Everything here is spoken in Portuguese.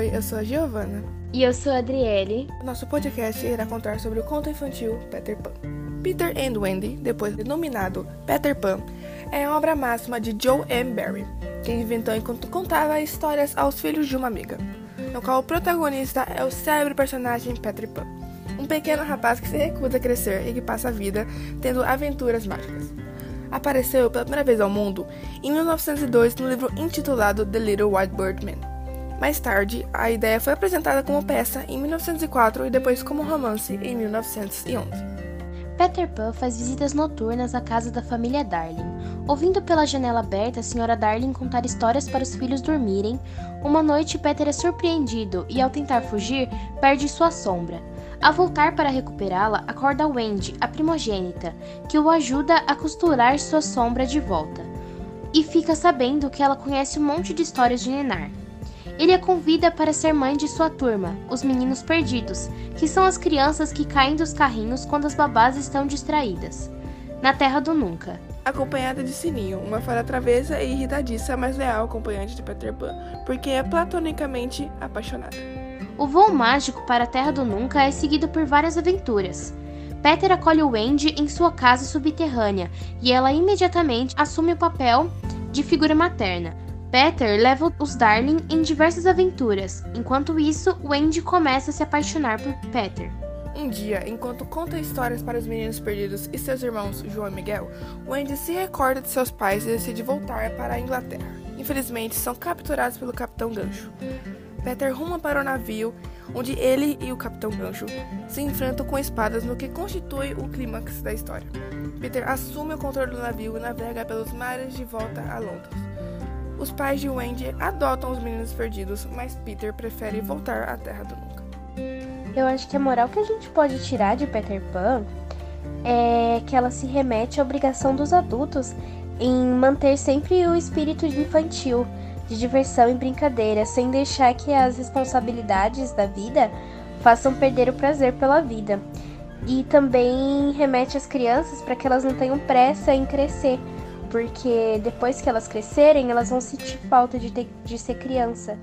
Oi, eu sou a Giovana. E eu sou a Adriele. Nosso podcast irá contar sobre o conto infantil Peter Pan. Peter and Wendy, depois denominado Peter Pan, é a obra máxima de Joe M. Barry, que inventou enquanto contava histórias aos filhos de uma amiga, no qual o protagonista é o célebre personagem Peter Pan, um pequeno rapaz que se recusa a crescer e que passa a vida tendo aventuras mágicas apareceu pela primeira vez ao mundo em 1902 no livro intitulado The Little White Bird Man. Mais tarde, a ideia foi apresentada como peça em 1904 e depois como romance em 1911. Peter Pan faz visitas noturnas à casa da família Darling. Ouvindo pela janela aberta a senhora Darling contar histórias para os filhos dormirem, uma noite Peter é surpreendido e, ao tentar fugir, perde sua sombra. Ao voltar para recuperá-la, acorda Wendy, a primogênita, que o ajuda a costurar sua sombra de volta. E fica sabendo que ela conhece um monte de histórias de Nenar. Ele a convida para ser mãe de sua turma, os meninos perdidos, que são as crianças que caem dos carrinhos quando as babás estão distraídas. Na Terra do Nunca. Acompanhada de Sininho, uma fada travessa e irritadiça, mas leal acompanhante de Peter Pan, porque é platonicamente apaixonada. O voo mágico para a Terra do Nunca é seguido por várias aventuras. Peter acolhe Wendy em sua casa subterrânea e ela imediatamente assume o papel de figura materna. Peter leva os Darling em diversas aventuras. Enquanto isso, Wendy começa a se apaixonar por Peter. Um dia, enquanto conta histórias para os meninos perdidos e seus irmãos João e Miguel, Wendy se recorda de seus pais e decide voltar para a Inglaterra. Infelizmente, são capturados pelo Capitão Gancho. Peter ruma para o navio, onde ele e o Capitão Gancho se enfrentam com espadas no que constitui o clímax da história. Peter assume o controle do navio e navega pelos mares de volta a Londres. Os pais de Wendy adotam os meninos perdidos, mas Peter prefere voltar à Terra do Nunca. Eu acho que a moral que a gente pode tirar de Peter Pan é que ela se remete à obrigação dos adultos em manter sempre o espírito infantil de diversão e brincadeira, sem deixar que as responsabilidades da vida façam perder o prazer pela vida. E também remete às crianças para que elas não tenham pressa em crescer, porque depois que elas crescerem, elas vão sentir falta de, ter, de ser criança.